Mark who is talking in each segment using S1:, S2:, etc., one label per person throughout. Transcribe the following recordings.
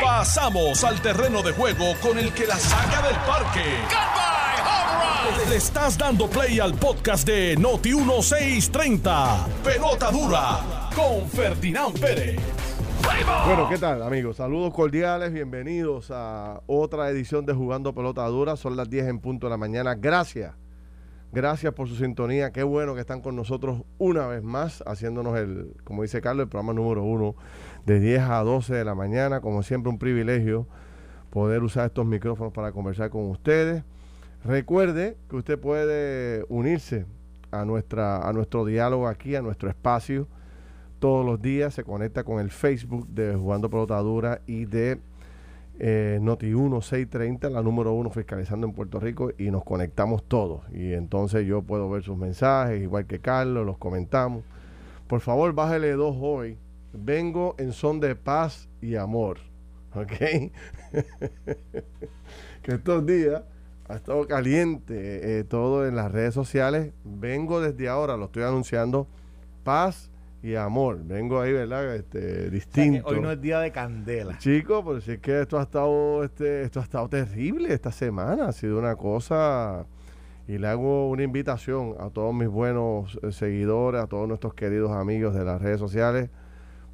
S1: Pasamos al terreno de juego con el que la saca del parque. Le estás dando play al podcast de Noti 1630. Pelota dura con Ferdinand Pérez.
S2: Bueno, ¿qué tal, amigos? Saludos cordiales, bienvenidos a otra edición de Jugando Pelota Dura. Son las 10 en punto de la mañana. Gracias, gracias por su sintonía. Qué bueno que están con nosotros una vez más, haciéndonos el, como dice Carlos, el programa número uno de 10 a 12 de la mañana. Como siempre, un privilegio poder usar estos micrófonos para conversar con ustedes. Recuerde que usted puede unirse a, nuestra, a nuestro diálogo aquí, a nuestro espacio todos los días, se conecta con el Facebook de Jugando Pelotadura y de eh, Noti1 630, la número uno fiscalizando en Puerto Rico, y nos conectamos todos. Y entonces yo puedo ver sus mensajes, igual que Carlos, los comentamos. Por favor, bájele dos hoy. Vengo en son de paz y amor. ¿Ok? que estos días ha estado caliente eh, todo en las redes sociales. Vengo desde ahora, lo estoy anunciando, paz y amor. Vengo ahí, ¿verdad? Este, distinto.
S3: hoy no es día de candela.
S2: Chicos, pero si es que esto ha estado, este, esto ha estado terrible esta semana. Ha sido una cosa. Y le hago una invitación a todos mis buenos eh, seguidores, a todos nuestros queridos amigos de las redes sociales.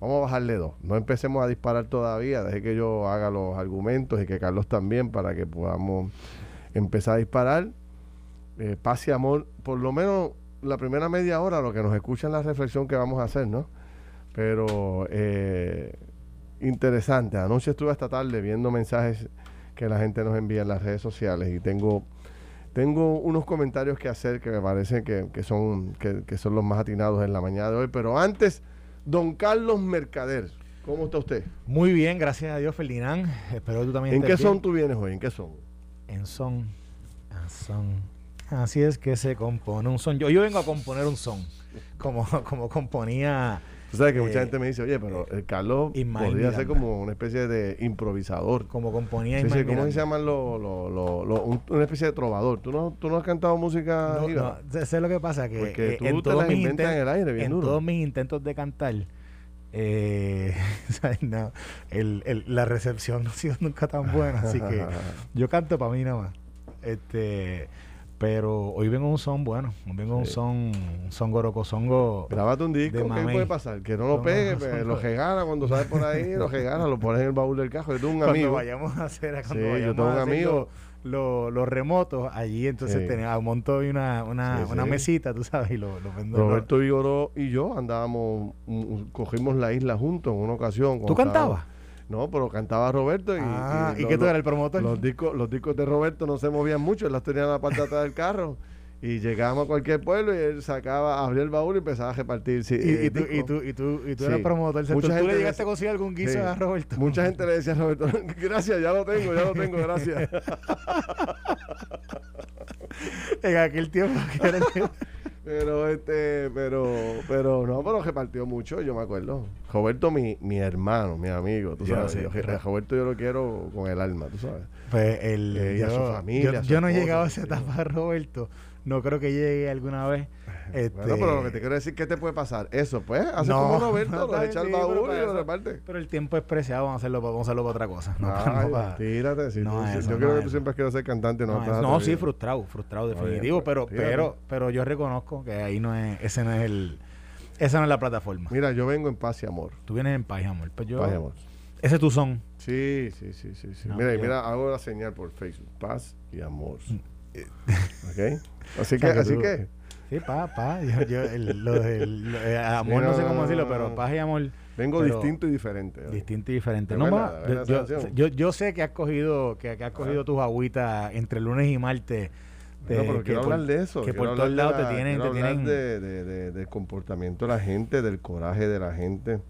S2: Vamos a bajarle dos. No empecemos a disparar todavía. Deje que yo haga los argumentos y que Carlos también para que podamos empezar a disparar. Eh, paz y amor, por lo menos la primera media hora lo que nos escuchan la reflexión que vamos a hacer, ¿no? Pero eh, interesante. Anoche estuve esta tarde viendo mensajes que la gente nos envía en las redes sociales y tengo tengo unos comentarios que hacer que me parecen que, que son que, que, son los más atinados en la mañana de hoy. Pero antes, don Carlos Mercader, ¿cómo está usted?
S3: Muy bien, gracias a Dios, Ferdinand. Espero que tú también
S2: ¿En qué son tú vienes hoy? ¿En qué son?
S3: En son. En son. Así es que se compone un son. Yo, yo vengo a componer un son, como, como componía.
S2: Tú sabes que mucha gente me dice, oye, pero el Carlos
S3: Ismael
S2: podría ser como una especie de improvisador.
S3: Como componía Ismael
S2: ¿Cómo se llaman los, los- los- un- una especie de trovador? ¿Tú no, tú no has cantado música?
S3: No, no, sé- sé lo que pasa que
S2: Porque
S3: eh,
S2: tú
S3: en
S2: te las
S3: mis
S2: inventas en el aire, bien
S3: en
S2: duro.
S3: todos mis intentos de cantar eh, ¿sabes? No, el- el- la recepción no ha sido nunca tan buena así que yo canto para mí nada más este pero hoy vengo un son bueno hoy vengo un
S2: Sí.
S3: son un son gorocosongo
S2: Grábate un disco, ¿qué puede pasar? Que no lo pegue,
S3: no,
S2: pues, lo regala cuando sales por ahí, lo regala, lo pones en el baúl del cajo. Yo tengo un
S3: cuando
S2: amigo.
S3: vayamos a hacer cuando
S2: Sí, yo
S3: vayamos
S2: tengo
S3: a
S2: un amigo.
S3: lo- lo- los remotos allí entonces
S2: Sí.
S3: tenía monto y una una,
S2: Sí,
S3: una
S2: sí.
S3: mesita tú sabes y lo, lo vendo
S2: Roberto Vigoró y yo andábamos, mm, cogimos la isla juntos en una ocasión.
S3: ¿Tú
S2: cuando
S3: cantabas?
S2: No, pero cantaba Roberto y.
S3: Ah, ¿y
S2: lo-
S3: qué tú eras, el promotor?
S2: Los discos, los discos de Roberto no se movían mucho, él las tenía en la parte de atrás del carro. Y llegábamos a cualquier pueblo y él sacaba, abría el baúl y empezaba a repartir. sí,
S3: Y,
S2: eh,
S3: y tú, y tú, y tú, y tú
S2: Sí.
S3: eras promotor.
S2: Mucha
S3: ¿Tú, tú
S2: gente
S3: le
S2: le
S3: llegaste a conseguir algún guiso
S2: Sí.
S3: a Roberto?
S2: Mucha gente le decía a Roberto, gracias, ya lo tengo, ya lo tengo, gracias.
S3: en aquel tiempo que era que-
S2: Pero este, pero, pero no, pero repartió mucho, yo me acuerdo. Roberto, mi, mi hermano, mi amigo, tú
S3: Yo
S2: sabes. yo- a Roberto yo lo quiero con el alma, tú sabes.
S3: Pues el,
S2: Eh, y a su familia,
S3: yo,
S2: su
S3: yo no he llegado a esa etapa Roberto. No creo que llegue alguna vez. Este,
S2: Bueno, pero lo que te quiero decir, ¿qué te puede pasar? Eso, pues, hace
S3: No,
S2: como Roberto,
S3: no,
S2: lo echa
S3: sí, pero
S2: baúl y lo reparte.
S3: Pero el tiempo es preciado, vamos a hacerlo, para- vamos a hacerlo para otra cosa. No,
S2: Ay,
S3: para-
S2: tírate, si
S3: no eso,
S2: yo creo que tú siempre has querido ser cantante, no,
S3: no, sí, frustrado, frustrado, definitivo.
S2: pues,
S3: pero,
S2: tírate.
S3: pero, pero yo reconozco que ahí no es, ese no es el, esa no es la plataforma.
S2: Mira, yo vengo en paz y amor.
S3: Tú vienes en paz y amor. Pues yo,
S2: Paz y amor.
S3: ese es tu son.
S2: Sí, sí, sí, sí. sí. Mira,
S3: yo-
S2: mira, hago la señal por Facebook. Paz y amor. ¿Ok? Así
S3: O sea,
S2: que, así que,
S3: Sí, paz, paz. Yo, yo, el- lo lo- eh, amor no sé
S2: no,
S3: cómo
S2: no,
S3: decirlo,
S2: no,
S3: pero
S2: no.
S3: paz y amor.
S2: vengo
S3: pero
S2: distinto y diferente.
S3: Distinto y diferente.
S2: ¿De
S3: No,
S2: verdad
S3: yo, yo, yo sé que has cogido, que, que has cogido tus agüitas entre lunes y martes. De-
S2: pero
S3: que
S2: quiero
S3: por-
S2: hablar de eso.
S3: Que por todos lados
S2: la-
S3: te tienen, te tienen.
S2: de, de- de- del comportamiento de la gente, del coraje de la gente.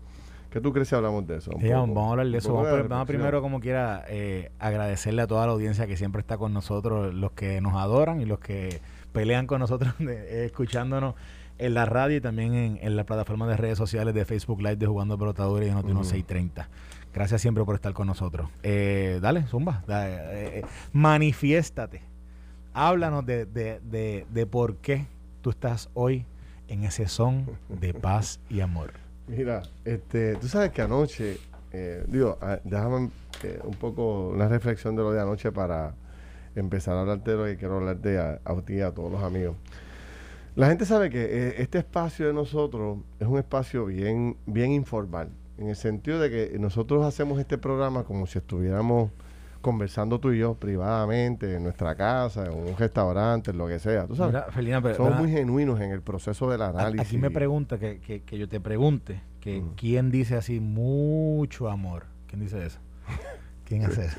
S2: ¿Qué tú crees si hablamos de eso?
S3: Sí, vamos, a hablar de eso. Vamos,
S2: de
S3: vamos primero, como quiera, eh, agradecerle a toda la audiencia que siempre está con nosotros, los que nos adoran y los que pelean con nosotros, de- eh, escuchándonos en la radio y también en, en la plataforma de redes sociales de Facebook Live de Jugando Pelotadores y Noti
S2: Ujú.
S3: 630. Gracias siempre por estar con nosotros. Eh, dale, Zumba, eh, eh, manifiéstate. Háblanos de, de, de, de por qué tú estás hoy en ese son de paz y amor.
S2: Mira, este, tú sabes que anoche eh, digo, ah, déjame un poco una reflexión de lo de anoche para empezar a hablarte de lo que quiero hablarte a, a ti y a todos los amigos. La gente sabe que eh, este espacio de nosotros es un espacio bien, bien informal, en el sentido de que nosotros hacemos este programa como si estuviéramos conversando tú y yo privadamente en nuestra casa, en un restaurante, en lo que sea. ¿tú sabes?
S3: Mira, Felina, pero-
S2: Somos
S3: ¿verdad?
S2: muy genuinos en el proceso del análisis.
S3: Aquí me pregunta que, que, que yo te pregunte que quién dice así mucho amor. ¿Quién dice eso? ¿Quién hace eso?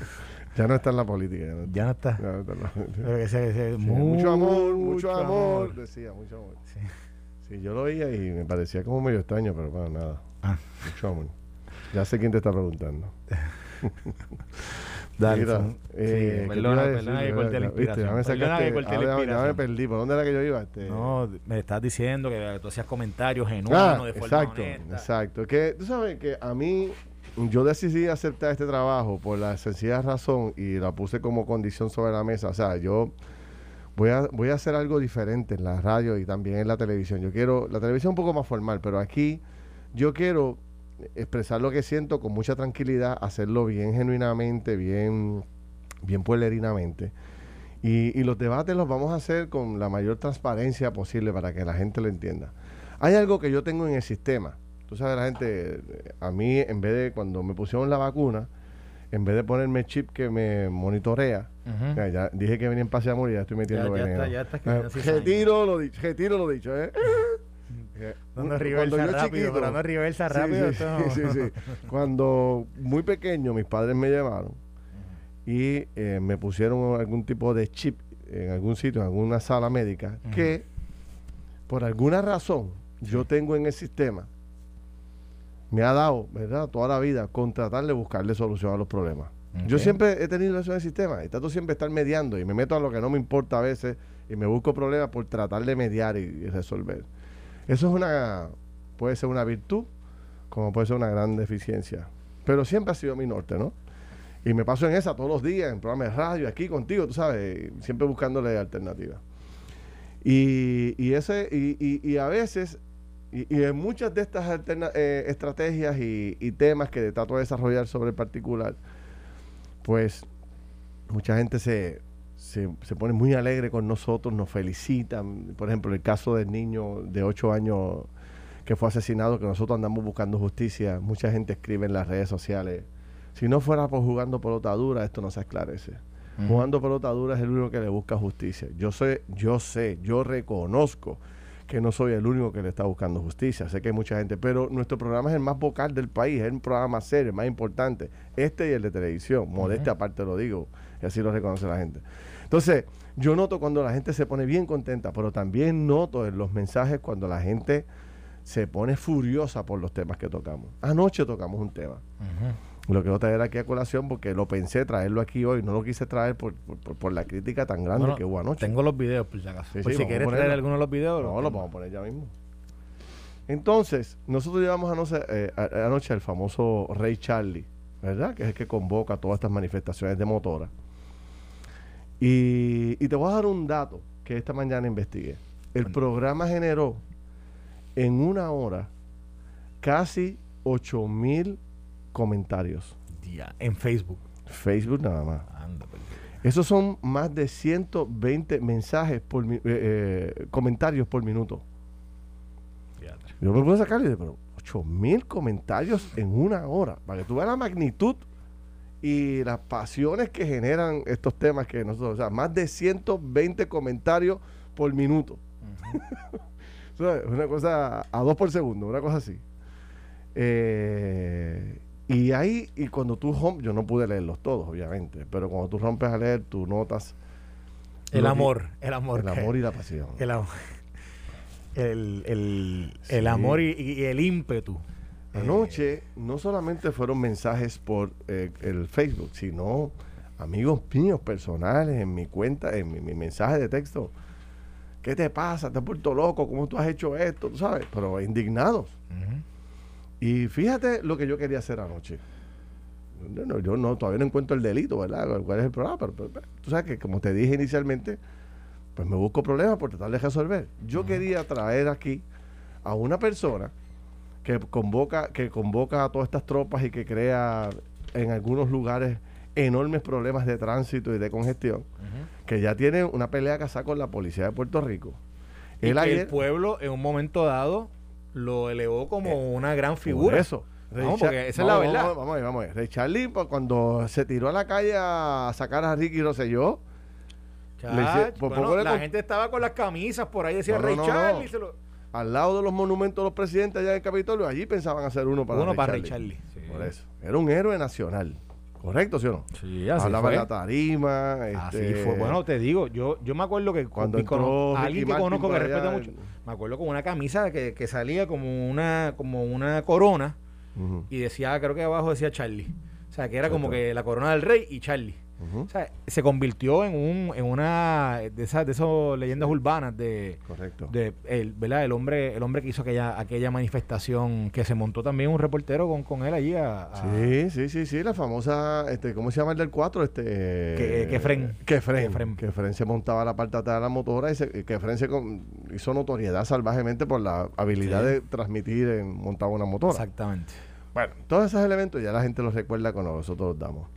S2: Ya no está en la política. Ya no está,
S3: Ya no está.
S2: ya no está en la política.
S3: Pero que sea, que sea
S2: Sí, mucho amor, mucho amor. Decía, mucho amor.
S3: Sí.
S2: Sí, yo lo oía y me parecía como medio extraño, pero bueno, nada.
S3: Ah.
S2: Mucho amor. Ya sé quién te está preguntando.
S3: Dale,
S2: Mira,
S3: son-
S2: eh,
S3: sí,
S2: ¿qué te
S3: perdona, perdona que corté la inspiración.
S2: Ya me
S3: Perdona
S2: sacaste-
S3: que corté la
S2: ya me-
S3: inspiración.
S2: perdí. ¿Por dónde era que yo iba? Este,
S3: No, me estás diciendo que tú hacías comentarios genuinos
S2: Ah,
S3: de forma
S2: exacto,
S3: honesta.
S2: exacto. Que tú sabes que a mí, yo decidí aceptar este trabajo por la sencilla razón y la puse como condición sobre la mesa. O sea, yo voy a, voy a hacer algo diferente en la radio y también en la televisión. Yo quiero, la televisión un poco más formal, pero aquí yo quiero expresar lo que siento con mucha tranquilidad, hacerlo bien genuinamente, bien, bien pueblerinamente. Y, y los debates los vamos a hacer con la mayor transparencia posible para que la gente lo entienda. Hay algo que yo tengo en el sistema. Tú sabes, la gente, a mí, en vez de cuando me pusieron la vacuna, en vez de ponerme chip que me monitorea, ya, ya dije que venía en pase de amor y ya estoy metiendo
S3: Ya- ya
S2: veneno.
S3: está- ya está escribiendo
S2: Eh,
S3: cizaña.
S2: retiro lo dicho, retiro lo dicho, ¿eh?
S3: Reversa
S2: cuando
S3: rápido, pero no reversa rápido.
S2: sí, sí, sí. Cuando muy pequeño mis padres me llevaron y eh, me pusieron algún tipo de chip en algún sitio, en alguna sala médica, que por alguna razón yo tengo en el sistema, me ha dado, ¿verdad?, toda la vida con tratar de buscarle solución a los problemas. Yo siempre he tenido eso en el sistema y trato siempre de estar mediando y me meto a lo que no me importa a veces y me busco problemas por tratar de mediar y, y resolver. Eso es una, puede ser una virtud como puede ser una gran deficiencia. Pero siempre ha sido mi norte, ¿no? Y me paso en esa todos los días, en programas de radio, aquí contigo, tú sabes, siempre buscándole alternativas. Y, y ese, y, y- y a veces, y, y en muchas de estas alterna- eh, estrategias y, y temas que trato de desarrollar sobre el particular, pues mucha gente se, se, se pone muy alegre con nosotros, nos felicitan. Por ejemplo, el caso del niño de 8 años que fue asesinado, que nosotros andamos buscando justicia. Mucha gente escribe en las redes sociales. Si no fuera por jugando pelota dura, esto no se esclarece. Jugando pelota dura es el único que le busca justicia. Yo sé, yo sé, yo reconozco que no soy el único que le está buscando justicia. Sé que hay mucha gente, pero nuestro programa es el más vocal del país, es un programa serio, el más importante. Este y el de televisión, modestia aparte lo digo, y así lo reconoce la gente. Entonces, yo noto cuando la gente se pone bien contenta, pero también noto en los mensajes cuando la gente se pone furiosa por los temas que tocamos. Anoche tocamos un tema. Lo quiero traer aquí a colación porque lo pensé traerlo aquí hoy, no lo quise traer por, por- por- por la crítica tan grande
S3: Bueno,
S2: que hubo anoche.
S3: Tengo los videos, por si acaso.
S2: Sí,
S3: Por
S2: sí,
S3: si quieres traer alguno de los videos.
S2: No, lo vamos a poner ya mismo. Entonces, nosotros llevamos anoche, eh, anoche el famoso Rey Charlie, ¿verdad? Que es el que convoca todas estas manifestaciones de motora. Y, y te voy a dar un dato que esta mañana investigué. El
S3: Bueno.
S2: programa generó en una hora casi 8 mil comentarios.
S3: Ya, en Facebook.
S2: Facebook nada más.
S3: Anda, pues.
S2: Esos son más de 120 mensajes por eh, eh, comentarios por minuto.
S3: Diatre.
S2: Yo me puedo sacar y digo, pero 8 mil comentarios en una hora. Para que tú veas la magnitud y las pasiones que generan estos temas que nosotros, o sea, más de 120 comentarios por minuto. Sea, es una cosa a dos por segundo, una cosa así. Eh, y ahí, y cuando tú rompes, yo no pude leerlos todos, obviamente, pero cuando tú rompes a leer, tú notas
S3: El
S2: que-
S3: amor, el amor.
S2: el amor y la pasión.
S3: El amor. El, el, el amor y, y el ímpetu. Eh,
S2: Anoche no solamente fueron mensajes por eh, el Facebook, sino amigos míos personales en mi cuenta, en mi, mi mensaje de texto. ¿Qué te pasa? ¿Te has vuelto loco? ¿Cómo tú has hecho esto? ¿Tú sabes? Pero indignados.
S3: ujú.
S2: Y fíjate lo que yo quería hacer anoche. Yo no, yo no- todavía no encuentro el delito, ¿verdad? ¿Cuál es el problema? Pero, tú sabes que, como te dije inicialmente, pues me busco problemas por tratar de resolver. Yo quería traer aquí a una persona que convoca, que convoca a todas estas tropas y que crea en algunos lugares enormes problemas de tránsito y de congestión, que ya tiene una pelea casada con la policía de Puerto Rico.
S3: Y el pueblo en un momento dado lo elevó como eh, una gran figura.
S2: eso.
S3: vamos, porque esa es la verdad.
S2: Vamos, vamos, vamos. Ray Charlie, pues, cuando se tiró a la calle a sacar a Ricky Rosselló,
S3: pues, la gente estaba con las camisas por ahí, decía Ray Charlie.
S2: Al lado de los monumentos de los presidentes allá en Capitolio, allí pensaban hacer uno para
S3: uno para Ray Charlie.
S2: Por eso. Era un héroe nacional. ¿Correcto, sí o no?
S3: Sí,
S2: así Hablaba de la tarima.
S3: Así este, fue. Bueno, te digo, yo, yo me acuerdo que
S2: cuando entró
S3: alguien que conozco que respeta mucho, me acuerdo con una camisa que, que salía como una, como una corona y decía, creo que abajo decía Charlie. O sea, que era como que la corona del rey y Charlie. O sea, se convirtió en un en una de esas de esas leyendas urbanas de
S2: correcto.
S3: de el, ¿verdad? el hombre el hombre que hizo aquella aquella manifestación que se montó también un reportero con, con él allí a,
S2: sí sí sí sí la famosa este cómo se llama el del 4 este
S3: que, que Fren.
S2: Que Fren. Que Fren. Se montaba la parte atrás de la motora y que Fren se hizo notoriedad salvajemente por la habilidad de transmitir en montaba una motora.
S3: Exactamente.
S2: Bueno todos esos elementos ya la gente los recuerda cuando nosotros los damos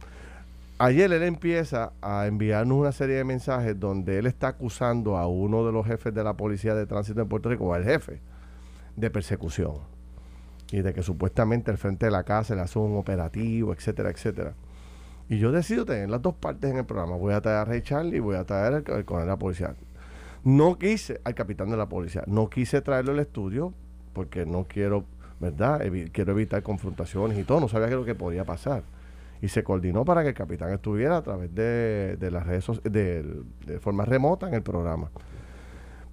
S2: Ayer él empieza a enviarnos una serie de mensajes donde él está acusando a uno de los jefes de la policía de tránsito en Puerto Rico, o al jefe, de persecución. Y de que supuestamente al frente de la casa le hace un operativo, etcétera, etcétera. Y yo decido tener las dos partes en el programa. Voy a traer a Ray Charlie y voy a traer al, al de la policía. No quise, al capitán de la policía, no quise traerlo al estudio porque no quiero, ¿verdad? quiero evitar confrontaciones y todo. No sabía qué lo que podía pasar y se coordinó para que el capitán estuviera a través de, las redes de, de forma remota en el programa.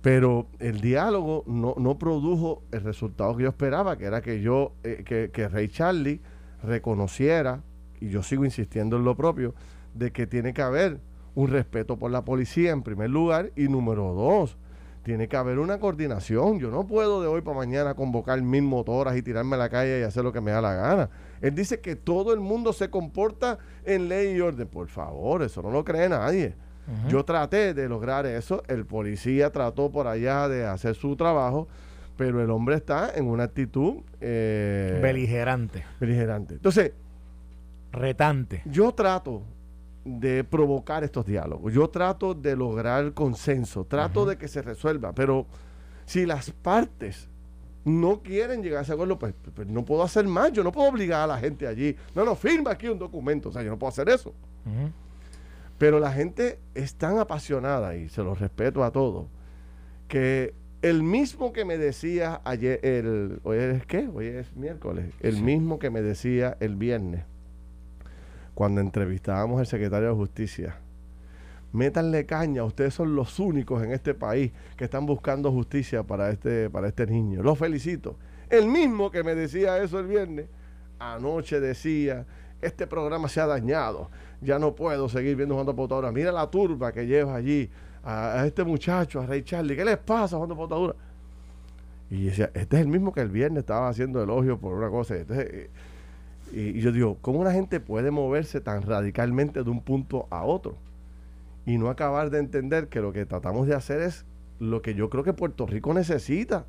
S2: Pero el diálogo no, no, produjo el resultado que yo esperaba, que era que yo, eh, que, que Ray Charlie reconociera, y yo sigo insistiendo en lo propio, de que tiene que haber un respeto por la policía en primer lugar y número dos, tiene que haber una coordinación. Yo no puedo de hoy para mañana convocar mil motoras y tirarme a la calle y hacer lo que me da la gana. Él dice que todo el mundo se comporta en ley y orden. Por favor, eso no lo cree nadie. Yo traté de lograr eso. El policía trató por allá de hacer su trabajo, pero el hombre está en una actitud
S3: eh, beligerante.
S2: Beligerante. Entonces,
S3: retante.
S2: Yo trato de provocar estos diálogos. Yo trato de lograr consenso, trato de que se resuelva, pero si las partes no quieren llegar a ese acuerdo, pues, pues, no puedo hacer más, yo no puedo obligar a la gente allí, no, no, firma aquí un documento, o sea, yo no puedo hacer eso. Pero la gente es tan apasionada, y se lo respeto a todos, que el mismo que me decía ayer, el, hoy es qué, hoy es miércoles, el mismo que me decía el viernes, cuando entrevistábamos al secretario de Justicia. Métanle caña, ustedes son los únicos en este país que están buscando justicia para este, para este niño. Los felicito. El mismo que me decía eso el viernes, anoche decía, este programa se ha dañado, ya no puedo seguir viendo Juan Potadura. Mira la turba que lleva allí a, este muchacho, a Ray Charlie, ¿qué les pasa Juan Potadura? Y decía, este es el mismo que el viernes estaba haciendo elogio por una cosa. Entonces, eh, y, yo digo, ¿cómo una gente puede moverse tan radicalmente de un punto a otro? Y no acabar de entender que lo que tratamos de hacer es lo que yo creo que Puerto Rico necesita.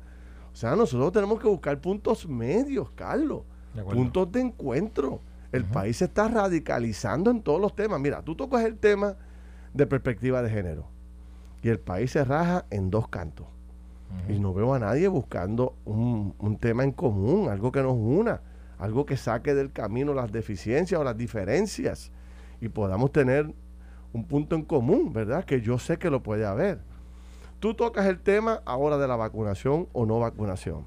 S2: O sea, nosotros tenemos que buscar puntos medios, Carlos. puntos de encuentro. El país se está radicalizando en todos los temas. Mira, tú tocas el tema de perspectiva de género. Y el país se raja en dos cantos. Y no veo a nadie buscando un, un tema en común, algo que nos una algo que saque del camino las deficiencias o las diferencias y podamos tener un punto en común, ¿verdad? Que yo sé que lo puede haber. Tú tocas el tema ahora de la vacunación o no vacunación.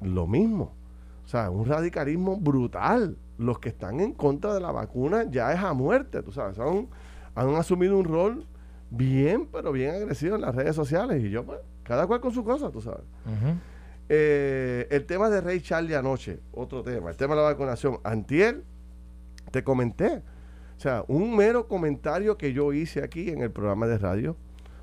S2: Lo mismo. O sea, un radicalismo brutal. Los que están en contra de la vacuna ya es a muerte, tú sabes. Han, han asumido un rol bien, pero bien agresivo en las redes sociales. Y yo, pues, cada cual con su cosa, tú sabes. Eh, el tema de Rey Charlie anoche, otro tema. El tema de la vacunación. Antier, te comenté. O sea, un mero comentario que yo hice aquí en el programa de radio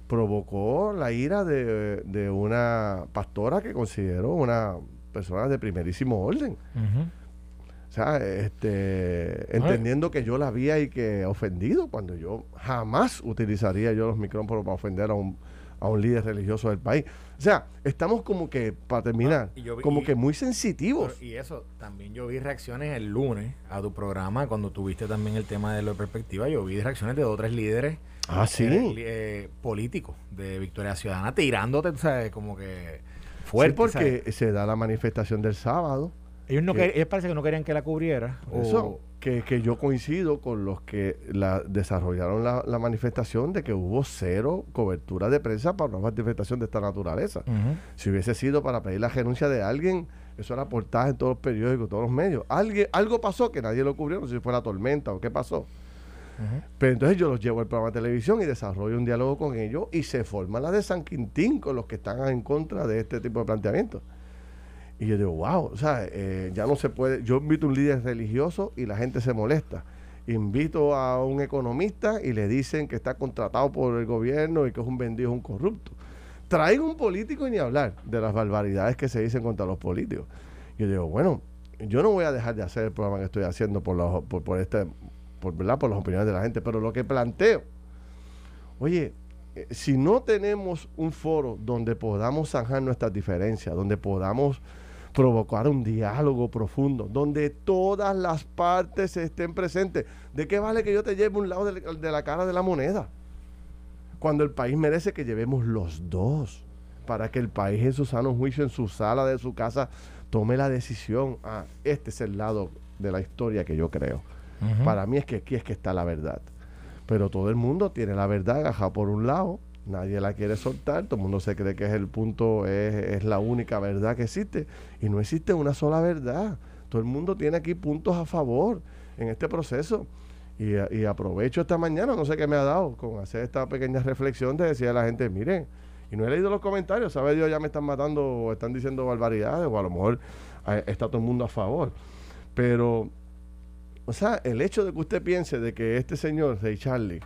S2: provocó la ira de, una pastora que considero una persona de primerísimo orden. O sea, este, entendiendo que yo la había y que ofendido, cuando yo jamás utilizaría yo los micrófonos para ofender a un, a un líder religioso del país. O sea, estamos como que, para terminar, como que muy sensitivos.
S3: y eso, también yo vi reacciones el lunes a tu programa, cuando tuviste también el tema de la perspectiva, yo vi reacciones de otros líderes
S2: ah, ¿sí?
S3: Eh, políticos de Victoria Ciudadana tirándote, ¿sabes? Como que fuerte.
S2: Sí, porque se da la manifestación del sábado.
S3: Ellos, no ellos parece que no querían que la cubriera.
S2: Eso, que, que, yo coincido con los que la, desarrollaron la, manifestación de que hubo cero cobertura de prensa para una manifestación de esta naturaleza. Si hubiese sido para pedir la renuncia de alguien, eso era portaje en todos los periódicos, todos los medios. Alguien, algo pasó que nadie lo cubrió, no sé si fue la tormenta o qué pasó. Pero entonces yo los llevo al programa de televisión y desarrollo un diálogo con ellos y se forma la de San Quintín con los que están en contra de este tipo de planteamientos. Y yo digo, wow, o sea, eh, ya no se puede. Yo invito a un líder religioso y la gente se molesta. Invito a un economista y le dicen que está contratado por el gobierno y que es un vendido, un corrupto. Traigo un político y ni hablar de las barbaridades que se dicen contra los políticos. Yo digo, bueno, yo no voy a dejar de hacer el programa que estoy haciendo por, los, por, por, este, por, ¿verdad? por las opiniones de la gente, pero lo que planteo, oye, eh, si no tenemos un foro donde podamos zanjar nuestras diferencias, donde podamos provocar un diálogo profundo, donde todas las partes estén presentes. ¿De qué vale que yo te lleve un lado de, la cara de la moneda? Cuando el país merece que llevemos los dos, para que el país en su sano juicio, en su sala de su casa, tome la decisión. Ah, este es el lado de la historia que yo creo. Para mí es que aquí es que está la verdad. Pero todo el mundo tiene la verdad agajada por un lado nadie la quiere soltar, todo el mundo se cree que es el punto, es, la única verdad que existe, y no existe una sola verdad. Todo el mundo tiene aquí puntos a favor en este proceso. Y, aprovecho esta mañana, no sé qué me ha dado, con hacer esta pequeña reflexión de decir a la gente, miren, y no he leído los comentarios, sabe Dios, ya me están matando o están diciendo barbaridades, o a lo mejor eh, está todo el mundo a favor. Pero, o sea, el hecho de que usted piense de que este señor, Rey Charlie,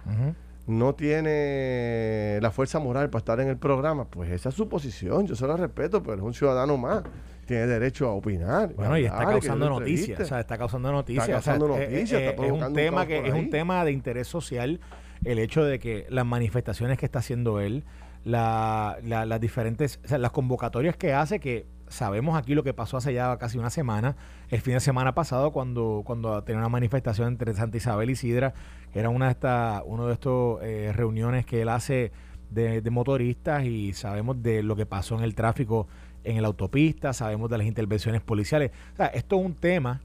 S2: no tiene la fuerza moral para estar en el programa, pues esa es su posición, yo se la respeto, pero es un ciudadano más, tiene derecho a opinar.
S3: Bueno, y está causando noticias, o sea, está causando noticias. Está causando noticias, es, un tema que es un tema de interés social el hecho de que las manifestaciones que está haciendo él, la, las diferentes, o sea, las convocatorias que hace que sabemos aquí lo que pasó hace ya casi una semana, el fin de semana pasado, cuando, cuando tenía una manifestación entre Santa Isabel y Sidra, que era una de estas, uno de estos eh, reuniones que él hace de, motoristas y sabemos de lo que pasó en el tráfico en la autopista, sabemos de las intervenciones policiales. O sea, esto es un tema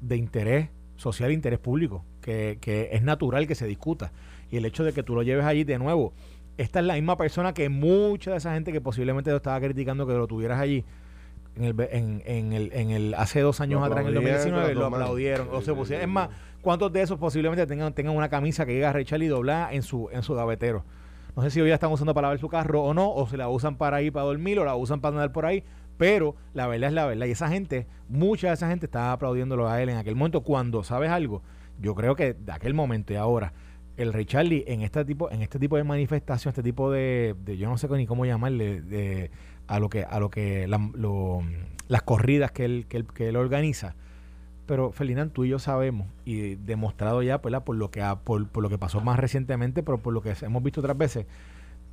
S3: de interés social interés público, que, que es natural que se discuta. Y el hecho de que tú lo lleves allí de nuevo, esta es la misma persona que mucha de esa gente que posiblemente lo estaba criticando que lo tuvieras allí, en el, en, en, el, en el hace dos años atrás, en el 2019, lo aplaudieron. o se pusieron, es más, ¿cuántos de esos posiblemente tengan, tengan una camisa que diga Rachel y doblada en su, en su gavetero? No sé si hoy ya están usando para lavar su carro o no, o se la usan para ir para dormir, o la usan para andar por ahí, pero la verdad es la verdad. Y esa gente, mucha de esa gente estaba aplaudiéndolo a él en aquel momento. Cuando sabes algo, yo creo que de aquel momento y ahora, el Ray Charlie en este tipo, en este tipo de manifestación, este tipo de, de yo no sé ni cómo llamarle, de a lo que a lo que las corridas que él, que él, que él organiza. Pero Ferdinand, tú y yo sabemos y demostrado ya pues, por lo que por, por, lo que pasó más recientemente, pero por lo que hemos visto otras veces,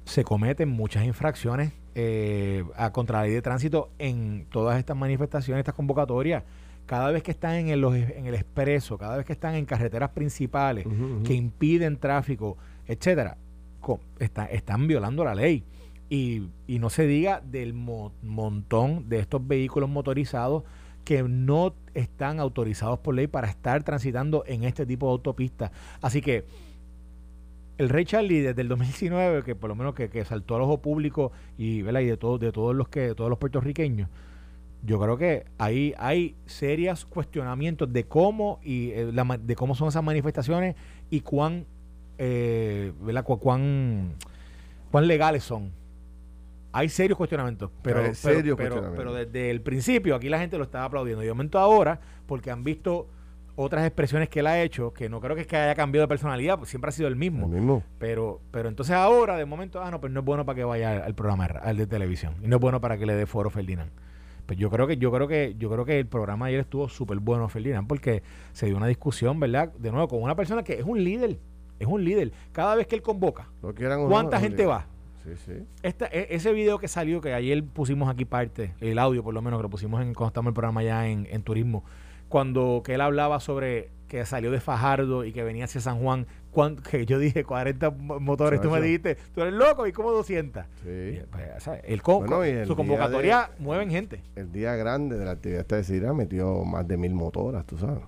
S3: se cometen muchas infracciones eh, a contra la ley de tránsito en todas estas manifestaciones, estas convocatorias. Cada vez que están en el, en el expreso, cada vez que están en carreteras principales que impiden tráfico, etcétera, están violando la ley. Y, y no se diga del montón de estos vehículos motorizados que no están autorizados por ley para estar transitando en este tipo de autopistas. Así que el Rey Charlie desde el 2019, que por lo menos que, que saltó al ojo público y, y de, todos de todos los que todos los puertorriqueños, yo creo que ahí hay serios cuestionamientos de cómo y eh, de cómo son esas manifestaciones y cuán, eh, cuán, cuán legales son hay serios cuestionamientos, pero, pero, desde el principio aquí la gente lo estaba aplaudiendo. Y de momento ahora, porque han visto otras expresiones que él ha hecho, que no creo que, es que haya cambiado de personalidad, pues siempre ha sido el mismo.
S2: El mismo.
S3: Pero, pero entonces ahora, de momento, ah, no, pues no es bueno para que vaya al programa al de televisión. Y no es bueno para que le dé foro Ferdinand. Pues yo creo que, yo creo que, yo creo que el programa ayer estuvo súper bueno, Ferdinand, porque se dio una discusión, ¿verdad? De nuevo, con una persona que es un líder. Es un líder. Cada vez que él convoca, ¿cuánta gente va?
S2: Sí, sí.
S3: E, ese video que salió, que ayer pusimos aquí parte, el audio por lo menos, que lo pusimos en, cuando estamos en el programa ya en, en turismo, cuando que él hablaba sobre que salió de Fajardo y que venía hacia San Juan, que yo dije 40 motores, tú me dijiste, tú eres loco y como 200. Sí. Pues, el, su convocatoria mueven gente.
S2: El día grande de la actividad esta de Cira metió más de mil motoras, tú sabes.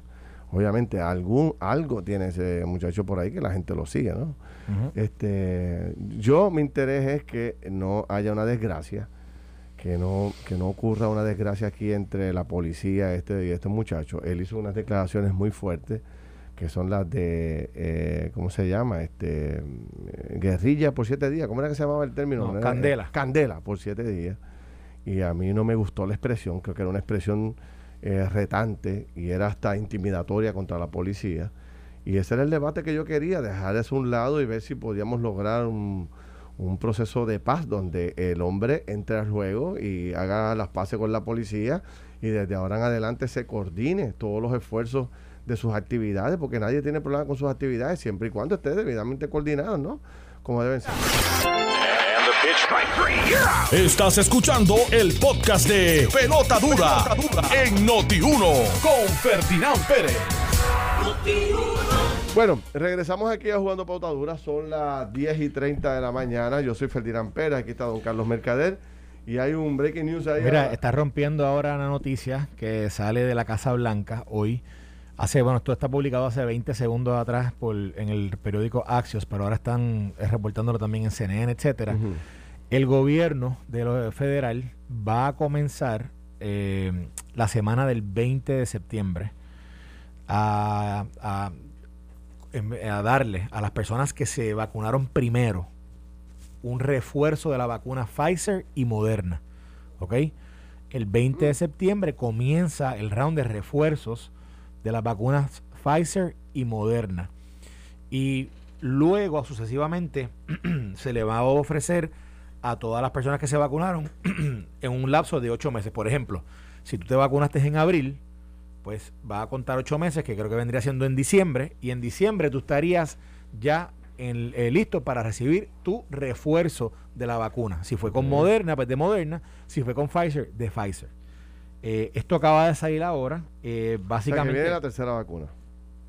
S2: Obviamente algún algo tiene ese muchacho por ahí que la gente lo sigue, ¿no? Este, yo mi interés es que no haya una desgracia que no, que no ocurra una desgracia aquí entre la policía este y este muchacho. Él hizo unas declaraciones muy fuertes, que son las de, eh, ¿cómo se llama? este eh, Guerrilla por siete días. ¿Cómo era que se llamaba el término?
S3: candela.
S2: candela por siete días. Y a mí no me gustó la expresión, creo que era una expresión eh, retante y era hasta intimidatoria contra la policía. Y ese era el debate que yo quería, dejar eso a un lado y ver si podíamos lograr un un proceso de paz donde el hombre entre al juego y haga las paces con la policía y desde ahora en adelante se coordine todos los esfuerzos de sus actividades, porque nadie tiene problema con sus actividades siempre y cuando esté debidamente coordinado, ¿no? Como deben ser.
S1: Estás escuchando el podcast de Pelota Dura, en Noti1 con Ferdinand Pérez.
S2: Bueno, regresamos aquí a Jugando Pautadura. Son las 10 y 30 de la mañana. Yo soy Ferdinand Pérez. Aquí está don Carlos Mercader. Y hay un breaking news ahí.
S3: Mira, está rompiendo ahora la noticia que sale de la Casa Blanca hoy. Hace, bueno, esto está publicado hace 20 segundos atrás por, en el periódico Axios, pero ahora están reportándolo también en CNN, etcétera. El gobierno de lo federal va a comenzar eh, la semana del 20 de septiembre a, a a darle a las personas que se vacunaron primero un refuerzo de la vacuna Pfizer y Moderna. ¿Ok? El 20 de septiembre comienza el round de refuerzos de las vacunas Pfizer y Moderna. Y luego, sucesivamente, se le va a ofrecer a todas las personas que se vacunaron en un lapso de ocho meses. Por ejemplo, si tú te vacunaste en abril, pues va a contar ocho meses, que creo que vendría siendo en diciembre, y en diciembre tú estarías ya en, eh, listo para recibir tu refuerzo de la vacuna. Si fue con Moderna, pues de Moderna, si fue con Pfizer, de Pfizer. Eh, esto acaba de salir ahora, eh, básicamente...
S2: viene la tercera vacuna.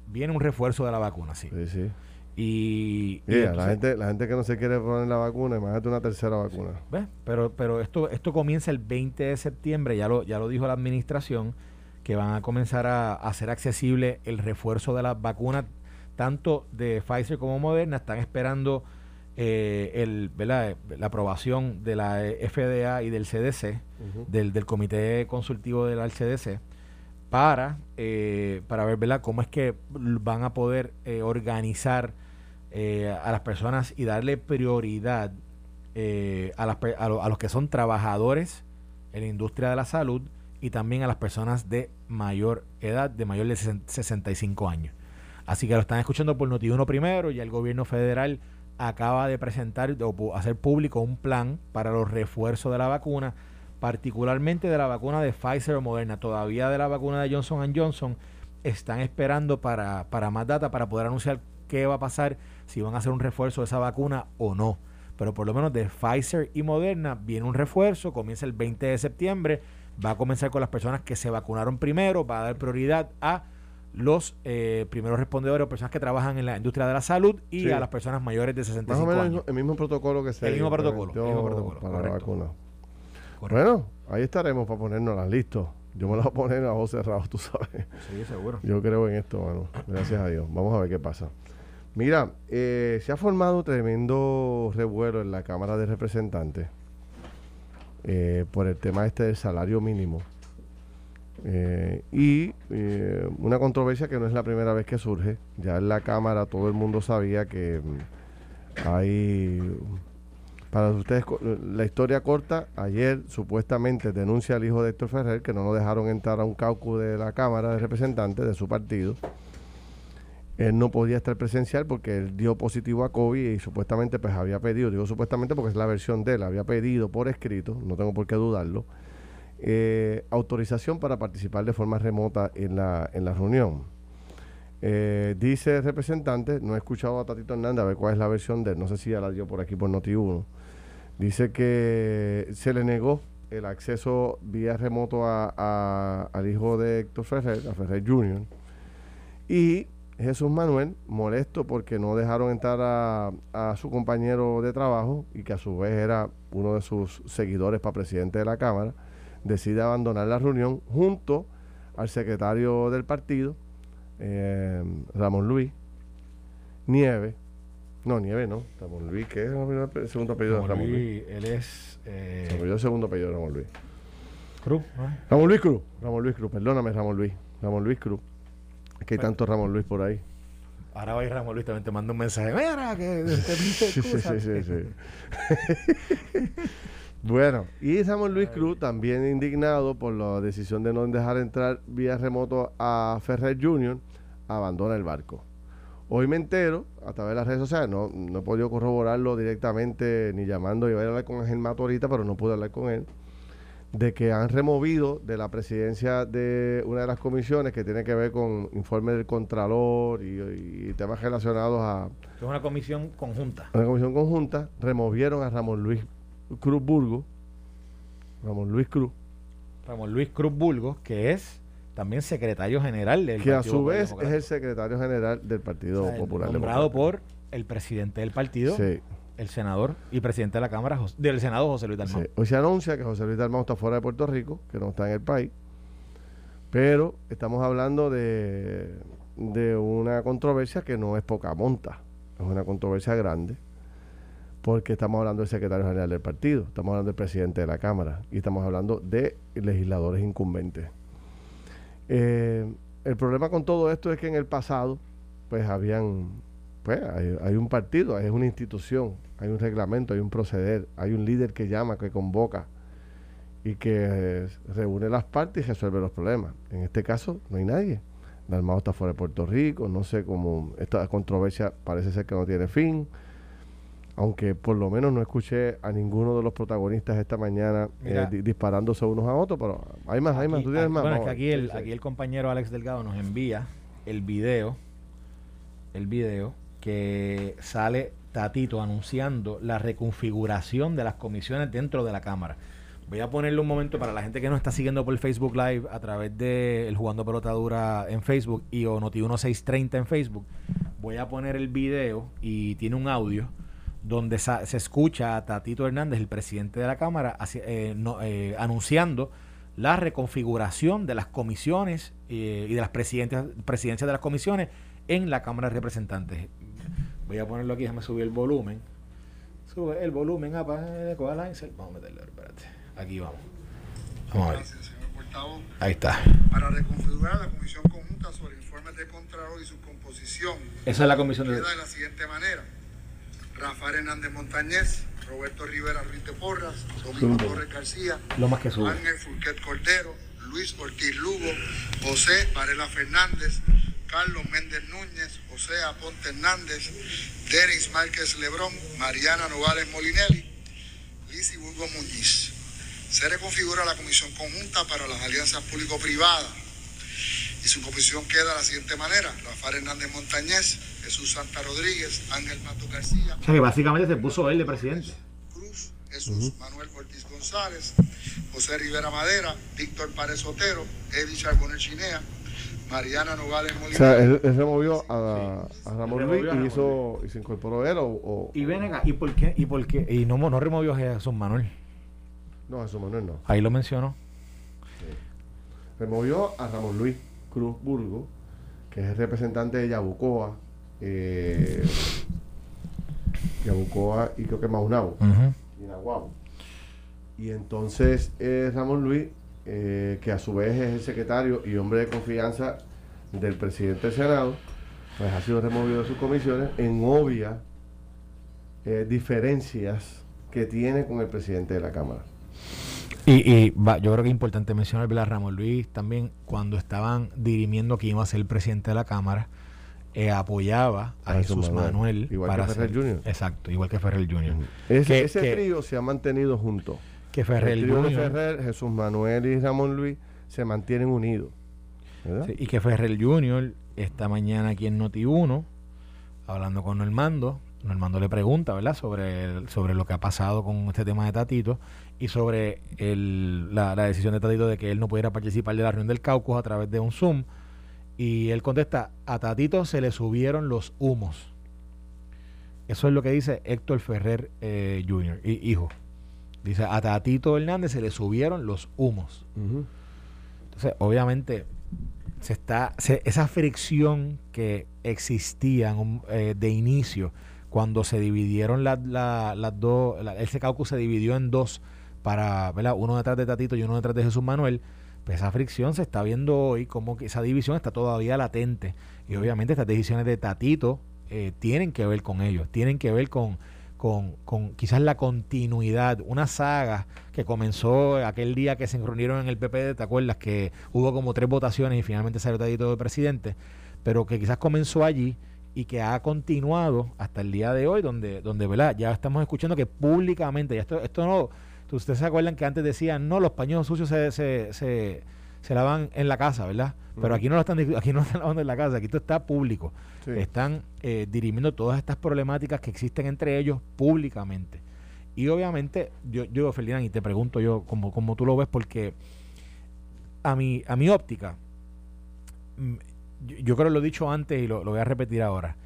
S3: Viene un refuerzo de la vacuna, sí.
S2: Sí, sí.
S3: Y,
S2: la, gente, la gente que no se quiere poner la vacuna, imagínate una tercera vacuna.
S3: ¿Ves? Pero, pero esto, esto comienza el 20 de septiembre, ya lo, ya lo dijo la administración que van a comenzar a, hacer accesible el refuerzo de las vacunas, tanto de Pfizer como Moderna. Están esperando eh, el, la aprobación de la FDA y del CDC, del, del, Comité Consultivo del CDC, para, eh, para ver ¿verdad? cómo es que van a poder eh, organizar a las personas y darle prioridad a, las, a, a los que son trabajadores en la industria de la salud y también a las personas de mayor edad, de mayor de 65 años. Así que lo están escuchando por Noti1 primero, y el gobierno federal acaba de presentar o hacer público un plan para los refuerzos de la vacuna, particularmente de la vacuna de Pfizer o Moderna. Todavía de la vacuna de Johnson Johnson están esperando para, para más data para poder anunciar qué va a pasar, si van a hacer un refuerzo de esa vacuna o no. Pero por lo menos de Pfizer y Moderna viene un refuerzo, comienza el 20 de septiembre Va a comenzar con las personas que se vacunaron primero, va a dar prioridad a los eh, primeros respondedores o personas que trabajan en la industria de la salud y a las personas mayores de 65 Más o menos
S2: El mismo protocolo que se
S3: El mismo protocolo, el mismo protocolo
S2: para la vacuna. Bueno, ahí estaremos para ponernos listos. Yo me la voy a poner a ojos cerrados, tú sabes.
S3: Sí, seguro.
S2: Yo creo en esto, bueno, gracias a Dios. Vamos a ver qué pasa. Mira, eh, se ha formado tremendo revuelo en la Cámara de Representantes eh, por el tema este del salario mínimo. Eh, y eh, una controversia que no es la primera vez que surge. Ya en la Cámara todo el mundo sabía que mm, hay, para ustedes, la historia corta, ayer supuestamente denuncia al hijo de Héctor Ferrer que no lo dejaron entrar a un caucus de la Cámara de Representantes de su partido él no podía estar presencial porque él dio positivo a COVID y supuestamente pues había pedido, digo supuestamente porque es la versión de él, había pedido por escrito, no tengo por qué dudarlo, eh, autorización para participar de forma remota en la, en la reunión. Eh, dice el representante, no he escuchado a Tatito Hernández a ver cuál es la versión de él, no sé si ya la dio por aquí por Noti1, Dice que se le negó el acceso vía remoto a, al hijo de Héctor Ferrer, a Ferrer Jr. Y Jesús Manuel, molesto porque no dejaron entrar a, a, su compañero de trabajo y que a su vez era uno de sus seguidores para presidente de la Cámara, decide abandonar la reunión junto al secretario del partido, eh, Ramón Luis Nieve. No, Nieve no, Ramón Luis, ¿qué es el segundo apellido de Ramón Luis?
S3: Él es... Eh,
S2: el segundo apellido de Ramón Luis.
S3: Cruz.
S2: Ramón Luis Cruz, Ramón Luis Cruz, perdóname Ramón Luis, Ramón Luis Cruz. Es que hay tanto Ramón Luis por ahí.
S3: Ahora va Ramón Luis también te manda un mensaje. Mira, que te
S2: sí, sí, sí, sí. bueno, y Ramón Luis Cruz también indignado por la decisión de no dejar entrar vía remoto a Ferrer Jr., abandona el barco. Hoy me entero, a través de las redes sociales, no, no he podido corroborarlo directamente ni llamando, iba a hablar con Ángel Mato ahorita, pero no pude hablar con él de que han removido de la presidencia de una de las comisiones que tiene que ver con informe del Contralor y, temas relacionados a...
S3: Es una comisión conjunta.
S2: Una comisión conjunta. Removieron a Ramón Luis Cruz Burgo. Ramón Luis Cruz.
S3: Ramón Luis Cruz Burgos, que es también secretario general del
S2: que a su vez es el secretario general del Partido Popular
S3: nombrado por el presidente del partido sí el senador y presidente de la Cámara del Senado, José Luis Dalmau.
S2: Hoy se anuncia que José Luis Dalmau está fuera de Puerto Rico, que no está en el país, pero estamos hablando de, de una controversia que no es poca monta, es una controversia grande, porque estamos hablando del secretario general del partido, estamos hablando del presidente de la Cámara y estamos hablando de legisladores incumbentes. Eh, el problema con todo esto es que en el pasado, pues habían pues hay, un partido, hay una institución, hay un reglamento, hay un proceder, hay un líder que llama, que convoca y que eh, reúne las partes y resuelve los problemas. En este caso no hay nadie. Dalmao está fuera de Puerto Rico, no sé cómo esta controversia parece ser que no tiene fin, aunque por lo menos no escuché a ninguno de los protagonistas esta mañana eh, disparándose unos a otros, pero hay más, hay más, tú tienes más.
S3: Bueno, es que aquí el, aquí el compañero Alex Delgado nos envía el video, el video que sale Tatito anunciando la reconfiguración de las comisiones dentro de la Cámara. Voy a ponerle un momento para la gente que nos está siguiendo por Facebook Live a través de el Jugando Pelotadura en Facebook y o Noti1630 en Facebook. Voy a poner el video y tiene un audio donde se escucha a Tatito Hernández, el presidente de la Cámara, eh, eh, anunciando la reconfiguración de las comisiones eh, y de las presidencias, presidencias de las comisiones en la Cámara de Representantes. Voy a ponerlo aquí, déjame subir el volumen. Sube el volumen, apa, Vamos a meterlo, espérate. Aquí vamos. Vamos a ver. Gracias, señor portavoz. Ahí está.
S4: Para reconfigurar la Comisión Conjunta sobre informes de Contralor y su composición.
S3: Esa es la comisión
S4: de... de la siguiente manera. Rafael Hernández Montañez, Roberto Rivera Ruiz de Porras, Domingo Torres García,
S3: Lo más que sube.
S4: Ángel Fulquet Cordero, Luis Ortiz Lugo, José Varela Fernández, Carlos Méndez Núñez, José Aponte Hernández, Denis Márquez Lebrón, Mariana Novales Molinelli, Lizy Burgo Muñiz. Se reconfigura la Comisión Conjunta para las Alianzas Público-Privadas y su composición queda de la siguiente manera. Rafael Hernández Montañez, Jesús Santa Rodríguez, Ángel Mato García.
S3: O sea que básicamente se puso él de presidente.
S4: Cruz, Jesús Manuel Ortiz González, José Rivera Madera, Víctor Párez Otero, Eddie Charbonel Chinea, Mariana Nogales Molina. O
S2: sea, él, él removió a, a Ramón Luis y, hizo, y se incorporó él o, o
S3: Y ven acá, ¿y por qué? ¿Y por qué? Y no, no removió a Jesús Manuel.
S2: No, a Jesús Manuel no.
S3: Ahí lo mencionó.
S2: Sí. Removió a Ramón Luis Cruz Burgo, que es el representante de Yabucoa, eh, Yabucoa y creo que Maunabo, uh y Nahuabo. Y entonces eh, Ramón Luis eh, que a su vez es el secretario y hombre de confianza del presidente del Senado, pues ha sido removido de sus comisiones en obvias eh, diferencias que tiene con el presidente de la Cámara.
S3: Y, yo creo que es importante mencionar, a Ramón Luis también, cuando estaban dirimiendo que iba a ser el presidente de la Cámara, eh, apoyaba a, Jesús Manuel.
S2: igual que Ferrer Jr.
S3: Exacto, igual que Ferrer Jr.
S2: ese trío se ha mantenido juntos
S3: que Ferrer,
S2: Ferrer, Jesús Manuel y Ramón Luis se mantienen unidos.
S3: y que Ferrer Jr. esta mañana aquí en Noti1, hablando con Normando, Normando le pregunta, ¿verdad?, sobre, sobre lo que ha pasado con este tema de Tatito y sobre la, decisión de Tatito de que él no pudiera participar de la reunión del Caucus a través de un Zoom. Y él contesta, a Tatito se le subieron los humos. Eso es lo que dice Héctor Ferrer eh, Jr., hijo. Dice, a Tatito Hernández se le subieron los humos. Entonces, obviamente, se está esa fricción que existía eh, de inicio cuando se dividieron las dos, ese caucus se dividió en dos para, ¿verdad? Uno detrás de Tatito y uno detrás de Jesús Manuel. Pues esa fricción se está viendo hoy como que esa división está todavía latente. Y obviamente estas decisiones de Tatito eh, tienen que ver con ellos, tienen que ver con, con, con, quizás la continuidad, una saga que comenzó aquel día que se reunieron en el PPD, ¿te acuerdas? Que hubo como tres votaciones y finalmente salió Tatito de presidente, pero que quizás comenzó allí y que ha continuado hasta el día de hoy, donde, donde ¿verdad? ya estamos escuchando que públicamente, ya esto, esto no, ustedes se acuerdan que antes decían, no, los paños sucios se, se lavan en la casa, ¿verdad? Pero aquí no lo están aquí no están lavando en la casa, aquí esto está público. Están eh, dirimiendo todas estas problemáticas que existen entre ellos públicamente. Y obviamente, yo, yo Ferdinand, y te pregunto yo como, como tú lo ves, porque a mi, a mi óptica, mm, yo, creo que lo he dicho antes y lo, lo voy a repetir ahora.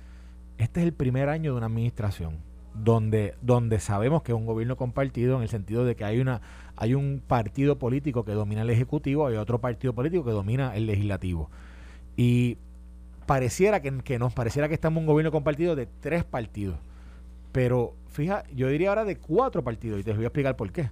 S3: Este es el primer año de una administración donde, donde sabemos que es un gobierno compartido en el sentido de que hay una hay un partido político que domina el ejecutivo y otro partido político que domina el legislativo. Y pareciera que, que nos pareciera que estamos en un gobierno compartido de tres partidos. Pero fija, yo diría ahora de cuatro partidos y te voy a explicar por qué.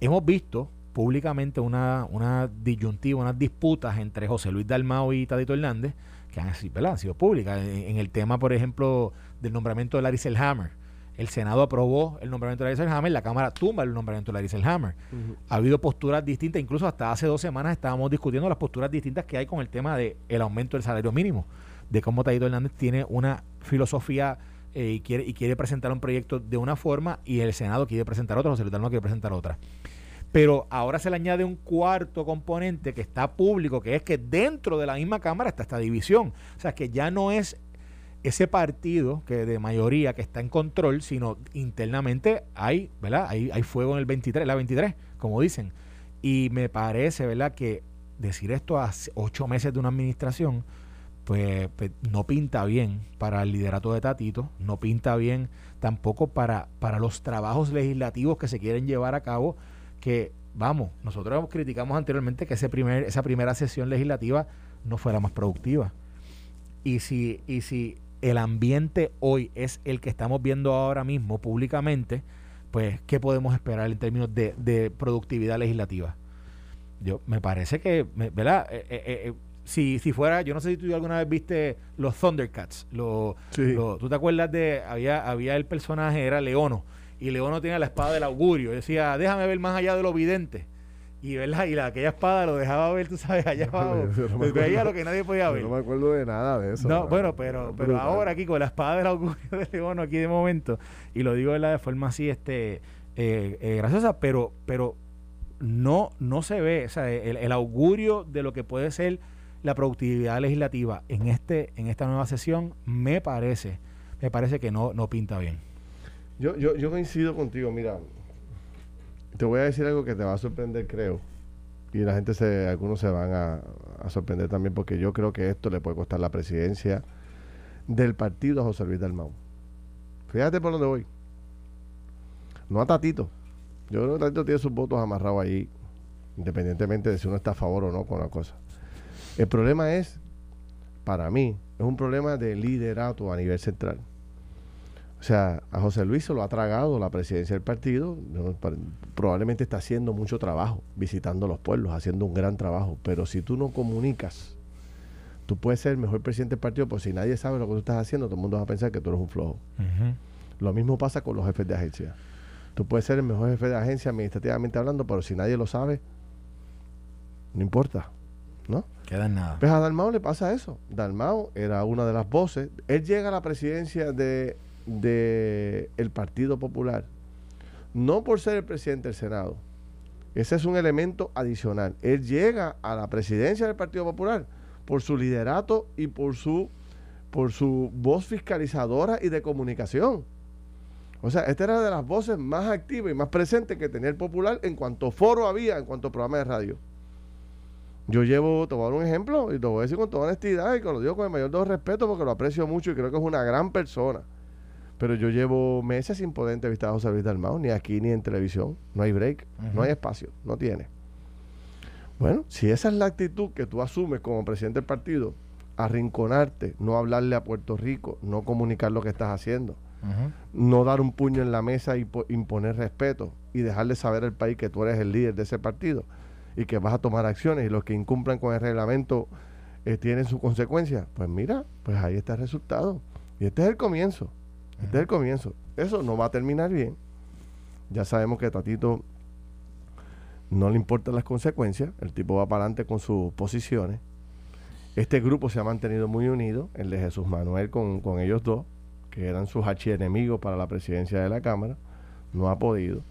S3: Hemos visto públicamente una, una disyuntiva, unas disputas entre José Luis Dalmao y Tadito Hernández, que han, han sido públicas. En, el tema, por ejemplo, del nombramiento de Larry Selhammer el Senado aprobó el nombramiento de Larry Hammer, la Cámara tumba el nombramiento de Larry Hammer. Ha habido posturas distintas, incluso hasta hace dos semanas estábamos discutiendo las posturas distintas que hay con el tema del el aumento del salario mínimo, de cómo Taito Hernández tiene una filosofía eh, y, quiere, y quiere presentar un proyecto de una forma y el Senado quiere presentar otra, José Luis no quiere presentar otra. Pero ahora se le añade un cuarto componente que está público, que es que dentro de la misma Cámara está esta división. O sea, que ya no es ese partido que de mayoría que está en control, sino internamente hay, ¿verdad? Hay, hay fuego en el 23, la 23, como dicen. Y me parece, ¿verdad? Que decir esto a ocho meses de una administración, pues, pues, no pinta bien para el liderato de Tatito, no pinta bien tampoco para, para los trabajos legislativos que se quieren llevar a cabo, que, vamos, nosotros criticamos anteriormente que ese primer, esa primera sesión legislativa no fuera más productiva. Y si, y si el ambiente hoy es el que estamos viendo ahora mismo públicamente, pues, ¿qué podemos esperar en términos de, productividad legislativa? Yo, me parece que, ¿verdad? Eh, eh, eh, si, si fuera, yo no sé si tú alguna vez viste los Thundercats, lo, ¿tú te acuerdas de, había, había el personaje, era Leono, y Leono tenía la espada del augurio, decía, déjame ver más allá de lo vidente y ¿verdad? y la, aquella espada lo dejaba ver, tú sabes, allá abajo. No veía lo que nadie podía ver.
S2: no me acuerdo de nada de eso.
S3: No, bueno, pero, pero ahora aquí con la espada del augurio de León aquí de momento, y lo digo de forma así este eh, eh, graciosa, pero, pero no, no se ve, o sea, el, augurio de lo que puede ser la productividad legislativa en este, en esta nueva sesión, me parece, me parece que no, no pinta bien.
S2: Yo, yo, yo coincido contigo, mira, te voy a decir algo que te va a sorprender, creo. Y la gente, se, algunos se van a, sorprender también porque yo creo que esto le puede costar la presidencia del partido a José Luis Dalmau. Fíjate por dónde voy. No a Tatito. Yo creo que Tatito tiene sus votos amarrados ahí, independientemente de si uno está a favor o no con la cosa. El problema es, para mí, es un problema de liderato a nivel central. O sea, a José Luis se lo ha tragado la presidencia del partido. Probablemente está haciendo mucho trabajo, visitando los pueblos, haciendo un gran trabajo. Pero si tú no comunicas, tú puedes ser el mejor presidente del partido, pero si nadie sabe lo que tú estás haciendo, todo el mundo va a pensar que tú eres un flojo. Lo mismo pasa con los jefes de agencia. Tú puedes ser el mejor jefe de agencia administrativamente hablando, pero si nadie lo sabe, no importa. ¿No?
S3: Queda nada.
S2: Pues a Dalmao le pasa eso. Dalmao era una de las voces. Él llega a la presidencia de del el Partido Popular, no por ser el presidente del Senado. Ese es un elemento adicional. Él llega a la presidencia del Partido Popular por su liderato y por su por su voz fiscalizadora y de comunicación. O sea, esta era de las voces más activas y más presentes que tenía el Popular en cuanto foro había, en cuanto programa de radio. Yo llevo, te voy a dar un ejemplo y te voy a decir con toda honestidad y que lo digo con el mayor de los respeto porque lo aprecio mucho y creo que es una gran persona. Pero yo llevo meses sin poder entrevistar a José Luis Dalmau, ni aquí ni en televisión. No hay break, no hay espacio, no tiene. Bueno, si esa es la actitud que tú asumes como presidente del partido, arrinconarte, no hablarle a Puerto Rico, no comunicar lo que estás haciendo, no dar un puño en la mesa y imponer respeto y dejarle saber al país que tú eres el líder de ese partido y que vas a tomar acciones y los que incumplan con el reglamento eh, tienen su consecuencia, pues mira, pues ahí está el resultado. Y este es el comienzo. Es el comienzo. Eso no va a terminar bien. Ya sabemos que Tatito no le importan las consecuencias. El tipo va para adelante con sus posiciones. Este grupo se ha mantenido muy unido, el de Jesús Manuel con, con ellos dos, que eran sus archienemigos para la presidencia de la Cámara. No ha podido.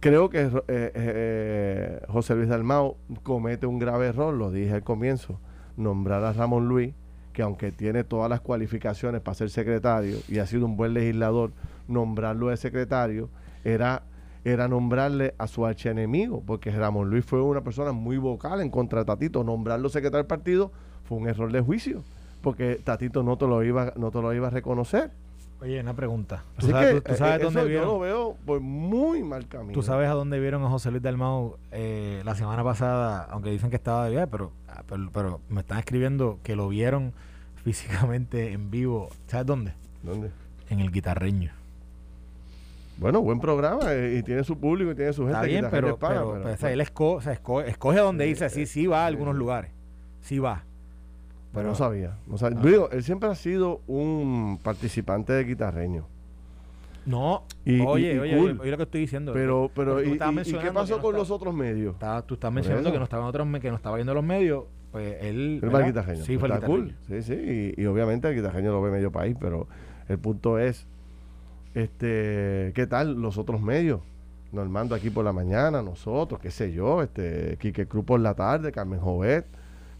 S2: Creo que eh, eh, José Luis Dalmao comete un grave error, lo dije al comienzo, nombrar a Ramón Luis, que aunque tiene todas las cualificaciones para ser secretario y ha sido un buen legislador, nombrarlo de secretario era, era nombrarle a su archienemigo, porque Ramón Luis fue una persona muy vocal en contra de Tatito. Nombrarlo secretario del partido fue un error de juicio, porque Tatito no te lo iba, no te lo iba a reconocer.
S3: Oye, una pregunta.
S2: ¿Tú sabes, tú, sabes eh, dónde vieron? Yo lo veo por muy mal camino.
S3: ¿Tú sabes a dónde vieron a José Luis Dalmau eh, la semana pasada? Aunque dicen que estaba de viaje, pero, ah, pero, pero, me están escribiendo que lo vieron físicamente en vivo. ¿Sabes dónde?
S2: ¿Dónde?
S3: En el guitarreño.
S2: Bueno, buen programa eh, y tiene su público y tiene su gente.
S3: Está bien, pero, pero, pues, él escoge, escoge, donde dice, sí, sí va a algunos lugares. Sí va.
S2: Pero no sabía. No sabía. Digo, él siempre ha sido un participante de guitarreño.
S3: No, oye, oye, oye, lo que estoy diciendo.
S2: Pero, pero, ¿y, qué pasó con los otros medios?
S3: tú estás mencionando que no estaban otros que no estaba viendo los medios. Pues él.
S2: Él al guitarreño. Sí, fue el cool. Sí, sí. Y, obviamente el guitarreño lo ve medio país, pero el punto es, este, ¿qué tal los otros medios? Normando aquí por la mañana, nosotros, qué sé yo, este, Quique Cruz por la tarde, Carmen Jovet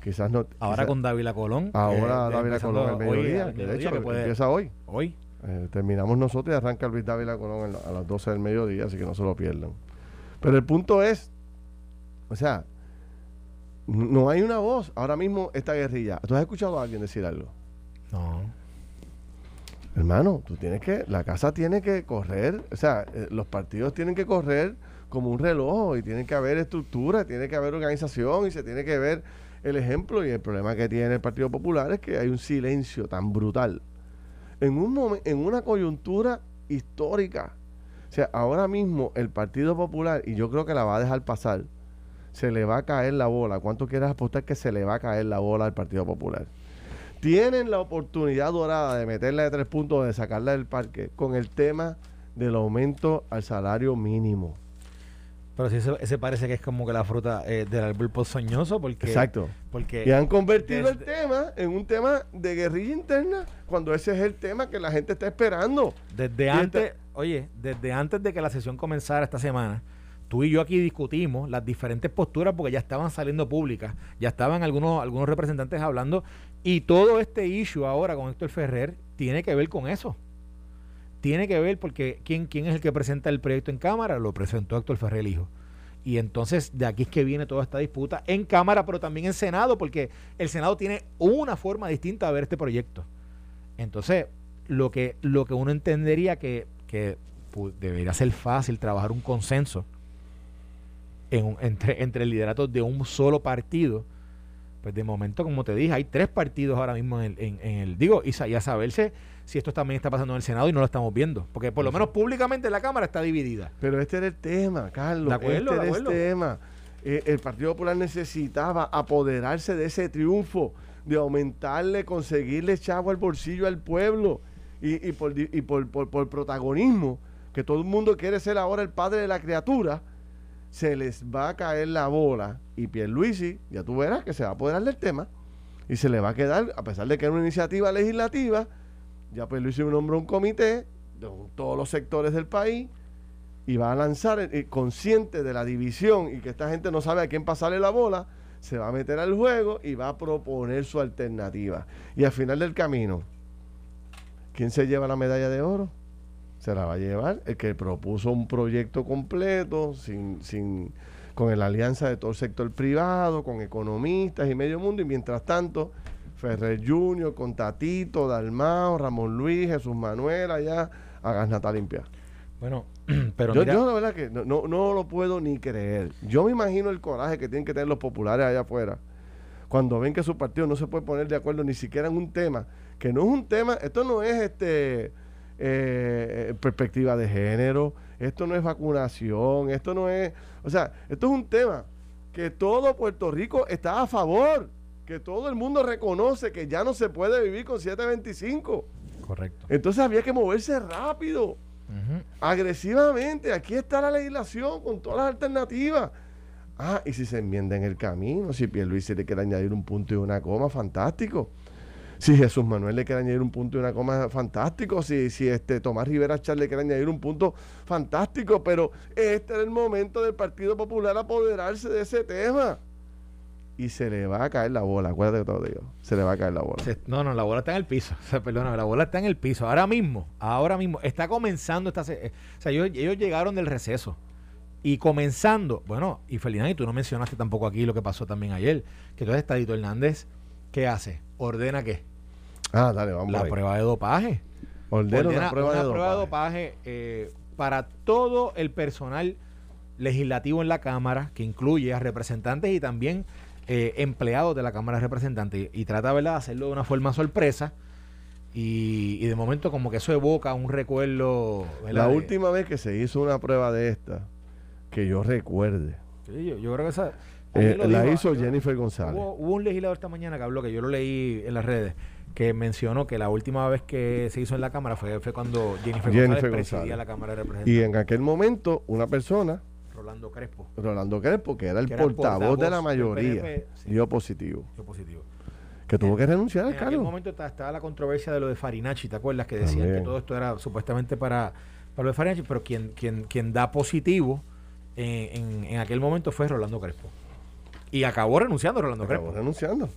S2: Quizás no.
S3: Ahora con Dávila Colón.
S2: Ahora Dávila Colón al mediodía. de hecho, que empieza hoy.
S3: Hoy.
S2: Eh, terminamos nosotros y arranca Luis Dávila Colón a las 12 del mediodía, así que no se lo pierdan. Pero el punto es, o sea, no hay una voz. Ahora mismo esta guerrilla. ¿Tú has escuchado a alguien decir algo?
S3: No.
S2: Hermano, tú tienes que, la casa tiene que correr, o sea, eh, los partidos tienen que correr como un reloj y tiene que haber estructura, tiene que haber organización y se tiene que ver el ejemplo y el problema que tiene el Partido Popular es que hay un silencio tan brutal en, un en una coyuntura histórica. O sea, ahora mismo el Partido Popular, y yo creo que la va a dejar pasar, se le va a caer la bola. ¿Cuánto quieres apostar que se le va a caer la bola al Partido Popular? Tienen la oportunidad dorada de meterla de tres puntos, de sacarla del parque, con el tema del aumento al salario mínimo.
S3: Pero sí, ese, parece que es como que la fruta eh, del árbol pozoñoso, porque...
S2: Exacto.
S3: Porque
S2: y han convertido el tema en un tema de guerrilla interna, cuando ese es el tema que la gente está esperando.
S3: Desde antes, oye, desde antes de que la sesión comenzara esta semana, tú y yo aquí discutimos las diferentes posturas porque ya estaban saliendo públicas, ya estaban algunos, algunos representantes hablando, y todo este issue ahora con Héctor Ferrer tiene que ver con eso tiene que ver porque ¿quién, quién es el que presenta el proyecto en Cámara? Lo presentó Héctor Ferrer Hijo. Y entonces de aquí es que viene toda esta disputa en Cámara, pero también en Senado, porque el Senado tiene una forma distinta de ver este proyecto. Entonces, lo que, lo que uno entendería que, que debería ser fácil trabajar un consenso en entre, entre el liderato de un solo partido, pues de momento, como te dije, hay tres partidos ahora mismo en el, en, el digo, y, y a saberse si esto también está pasando en el Senado y no lo estamos viendo. Porque por lo menos públicamente la Cámara está dividida.
S2: Pero este era el tema, Carlos. este era el tema. Eh, el Partido Popular necesitaba apoderarse de ese triunfo, de aumentarle, conseguirle chavo al bolsillo al pueblo y, por, y por, por, protagonismo, que todo el mundo quiere ser ahora el padre de la criatura, se les va a caer la bola y Pierluisi, ya tú verás que se va a apoderar del tema y se le va a quedar, a pesar de que es una iniciativa legislativa, ya pues Luis nombró un comité de todos los sectores del país y va a lanzar, eh, consciente de la división y que esta gente no sabe a quién pasarle la bola, se va a meter al juego y va a proponer su alternativa. Y al final del camino, ¿quién se lleva la medalla de oro? Se la va a llevar el que propuso un proyecto completo, sin, sin, con la alianza de todo el sector privado, con economistas y medio mundo, y mientras tanto, Ferrer Junior, con Tatito, Dalmao, Ramón Luis, Jesús Manuel, allá, hagas nata limpia.
S3: Bueno, pero
S2: yo,
S3: mira,
S2: yo la verdad que no, no, no lo puedo ni creer. Yo me imagino el coraje que tienen que tener los populares allá afuera cuando ven que su partido no se puede poner de acuerdo ni siquiera en un tema, que no es un tema, esto no es este eh, perspectiva de género, esto no es vacunación, esto no es, o sea, esto es un tema que todo Puerto Rico está a favor, que todo el mundo reconoce que ya no se puede vivir con 725.
S3: correcto.
S2: Entonces había que moverse rápido, agresivamente. Aquí está la legislación con todas las alternativas. Ah, y si se enmienda en el camino, si Pierluisi le quiere añadir un punto y una coma, fantástico. Si Jesús Manuel le quiere añadir un punto y una coma, fantástico. Si, si este Tomás Rivera Char le quiere añadir un punto, fantástico. Pero este era el momento del Partido Popular apoderarse de ese tema. Y se le va a caer la bola, acuérdate que te lo digo. Se le va a caer la bola.
S3: Se- no, no, la bola está en el piso. O sea, perdona, la bola está en el piso. Ahora mismo, ahora mismo, está comenzando esta... eh, O sea, ellos, ellos llegaron del receso. Y comenzando, bueno, y Ferdinand, y tú no mencionaste tampoco aquí lo que pasó también ayer, que entonces Tadito Hernández, ¿qué hace? Ordena qué?
S2: Ah, dale, vamos
S3: La
S2: ahí.
S3: prueba de dopaje.
S2: Ordena,
S3: Ordena
S2: una prueba, de, dopaje.
S3: dopaje, eh, para todo el personal legislativo en la Cámara, que incluye a representantes y también eh, empleados de la Cámara de Representantes. Y trata, ¿verdad?, de hacerlo de una forma sorpresa. Y, y de momento como que eso evoca un recuerdo... ¿verdad?
S2: La última vez que se hizo una prueba de esta, que yo recuerde,
S3: Sí, yo, yo creo que esa...
S2: eh, la hizo
S3: yo-
S2: Jennifer González.
S3: Hubo, hubo un legislador esta mañana que habló, que yo lo leí en las redes, que mencionó que la última vez que se hizo en la Cámara fue, fue cuando Jennifer,
S2: Jennifer
S3: González presidía
S2: González.
S3: la Cámara de Representantes.
S2: Y en aquel momento, una persona,
S3: Rolando Crespo.
S2: Rolando Crespo, que era el
S3: Que era el
S2: portavoz de la mayoría,
S3: PNP, sí.
S2: dio positivo.
S3: Fue positivo.
S2: Que tuvo que renunciar al
S3: En aquel
S2: cargo.
S3: momento ta- estaba la controversia de lo de Farinacci, ¿te acuerdas? Que decían
S2: También.
S3: que todo esto era supuestamente para, para lo de Farinacci, pero quien, quien, quien da positivo eh, en, en aquel momento fue Rolando Crespo. Y acabó renunciando Rolando
S2: Acabó
S3: Crespo.
S2: renunciando.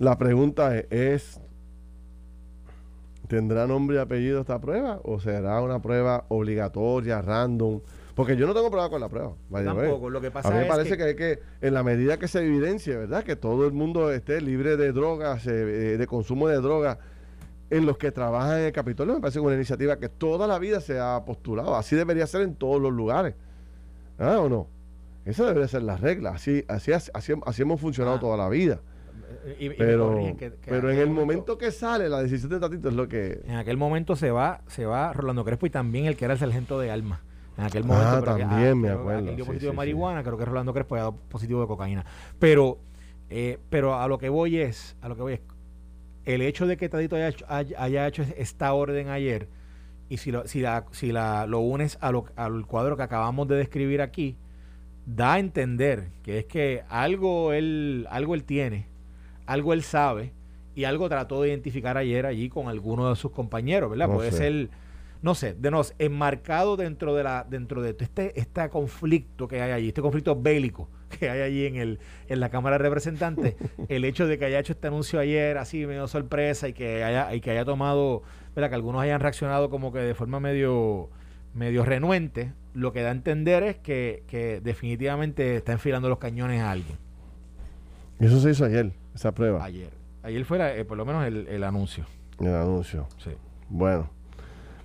S2: La pregunta es, es, ¿tendrá nombre y apellido esta prueba? ¿O será una prueba obligatoria, random? Porque yo no tengo problema con la prueba. way.
S3: Tampoco, lo que pasa
S2: A mí me
S3: es
S2: parece que...
S3: que-
S2: hay que, en la medida que se evidencie, ¿verdad? Que todo el mundo esté libre de drogas, eh, eh, de consumo de drogas, en los que trabajan en el Capitolio, me parece una iniciativa que toda la vida se ha postulado. Así debería ser en todos los lugares. ¿Ah o no? Esa debería ser la regla. Así, así, así, así hemos funcionado
S3: Ah.
S2: toda la vida.
S3: y- y me
S2: Pero,
S3: corrigen que- que
S2: pero
S3: en
S2: el momento que sale, la decisión de Tatito es lo que...
S3: En aquel momento se va, se va Rolando Crespo y también el que era el sargento de Alma. En aquel momento.
S2: Ah,
S3: pero que-
S2: también me acuerdo,
S3: aquel dio
S2: sí,
S3: positivo
S2: sí,
S3: de
S2: sí.
S3: marihuana, creo que Rolando Crespo había dado positivo de cocaína. Pero, eh, pero a lo que voy es, a lo que voy es, el hecho de que Tadito haya hecho, haya- haya hecho esta orden ayer, y si lo, si la, si la, lo unes a lo- al cuadro que acabamos de describir aquí, da a entender que es que algo él, algo él tiene, algo él sabe, y algo trató de identificar ayer allí con alguno de sus compañeros, ¿verdad?
S2: No
S3: Puede
S2: sé.
S3: ser, no sé, de nos enmarcado dentro de la, dentro de este, este conflicto que hay allí, este conflicto bélico que hay allí en el, en la Cámara de Representantes, el hecho de que haya hecho este anuncio ayer así medio sorpresa y que haya, y que haya tomado, ¿verdad? Que algunos hayan reaccionado como que de forma medio, medio renuente, lo que da a entender es que, que definitivamente está enfilando los cañones a alguien.
S2: Y eso se hizo ayer, esa prueba,
S3: Ayer. Ayer fue la- eh, por lo menos el, el anuncio.
S2: el anuncio.
S3: Sí.
S2: Bueno,